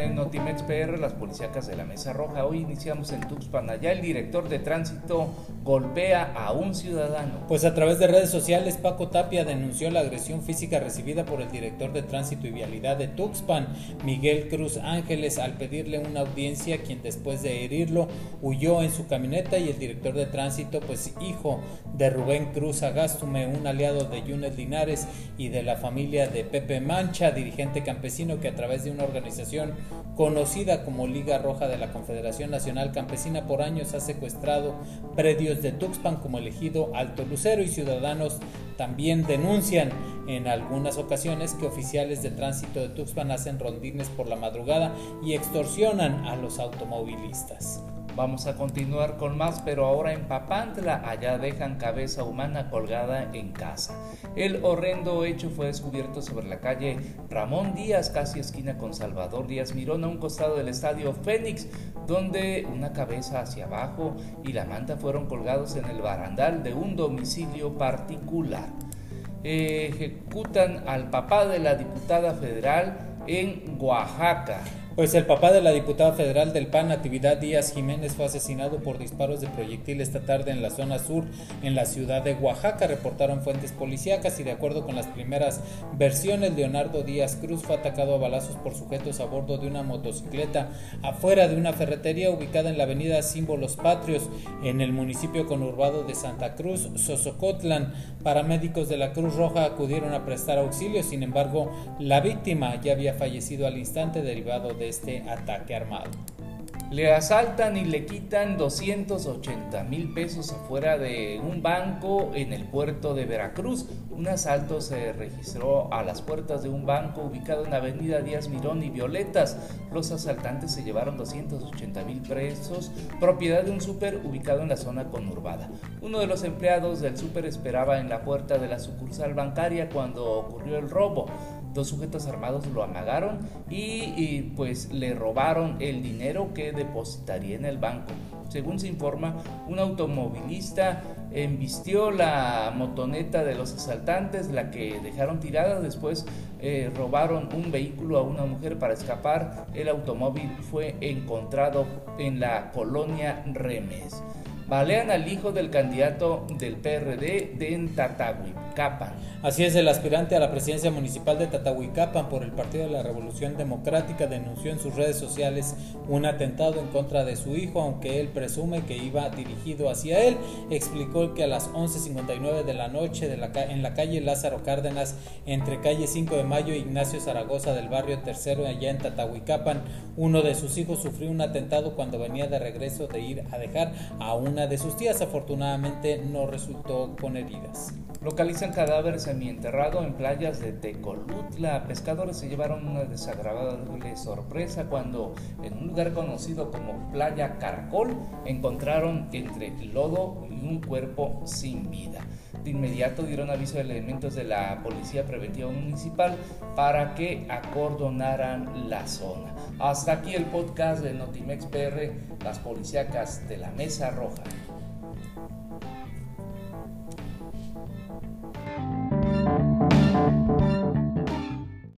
de Notimex PR, las policíacas de la Mesa Roja. Hoy iniciamos en Tuxpan. Allá el director de tránsito golpea a un ciudadano. Pues a través de redes sociales, Paco Tapia denunció la agresión física recibida por el director de tránsito y vialidad de Tuxpan, Miguel Cruz Ángeles, al pedirle una audiencia, quien después de herirlo huyó en su camioneta y el director de tránsito, pues hijo de Rubén Cruz Agástume, un aliado de Yunes Linares y de la familia de Pepe Mancha, dirigente campesino que a través de una organización conocida como Liga Roja de la Confederación Nacional Campesina por años ha secuestrado predios de Tuxpan como elegido Alto Lucero y ciudadanos también denuncian en algunas ocasiones que oficiales de tránsito de Tuxpan hacen rondines por la madrugada y extorsionan a los automovilistas. Vamos a continuar con más, pero ahora en Papantla, allá dejan cabeza humana colgada en casa. El horrendo hecho fue descubierto sobre la calle Ramón Díaz, casi esquina con Salvador Díaz Mirón, a un costado del estadio Fénix, donde una cabeza hacia abajo y la manta fueron colgados en el barandal de un domicilio particular. Ejecutan al papá de la diputada federal en Oaxaca. Pues el papá de la diputada federal del PAN, Natividad Díaz Jiménez, fue asesinado por disparos de proyectil esta tarde en la zona sur, en la ciudad de Oaxaca, reportaron fuentes policíacas y de acuerdo con las primeras versiones, Leonardo Díaz Cruz fue atacado a balazos por sujetos a bordo de una motocicleta afuera de una ferretería ubicada en la avenida Símbolos Patrios, en el municipio conurbado de Santa Cruz, Sosocotlan. Paramédicos de la Cruz Roja acudieron a prestar auxilio, sin embargo, la víctima ya había fallecido al instante derivado de de este ataque armado. Le asaltan y le quitan 280 mil pesos afuera de un banco en el puerto de Veracruz. Un asalto se registró a las puertas de un banco ubicado en la avenida Díaz Mirón y Violetas. Los asaltantes se llevaron 280 mil pesos, propiedad de un súper ubicado en la zona conurbada. Uno de los empleados del súper esperaba en la puerta de la sucursal bancaria cuando ocurrió el robo. Dos sujetos armados lo amagaron y, pues le robaron el dinero que depositaría en el banco. Según se informa, un automovilista embistió la motoneta de los asaltantes, la que dejaron tirada. Después eh, robaron un vehículo a una mujer para escapar. El automóvil fue encontrado en la colonia Remes. Balean al hijo del candidato del PRD de Tatahuicapan. Así es, el aspirante a la presidencia municipal de Tatahuicapan por el Partido de la Revolución Democrática denunció en sus redes sociales un atentado en contra de su hijo, aunque él presume que iba dirigido hacia él. Explicó que a las 11.59 de la noche de la, en la calle Lázaro Cárdenas, entre calle 5 de Mayo e Ignacio Zaragoza del barrio Tercero, allá en Tatahuicapan, uno de sus hijos sufrió un atentado cuando venía de regreso de ir a dejar a una de sus tías afortunadamente no resultó con heridas. Localizan cadáver semienterrado en playas de Tecolutla. Pescadores se llevaron una desagradable sorpresa cuando en un lugar conocido como Playa Caracol encontraron entre lodo un cuerpo sin vida. De inmediato dieron aviso a elementos de la Policía Preventiva Municipal para que acordonaran la zona. Hasta aquí el podcast de Notimex PR, las policíacas de la Mesa Roja. Thank you.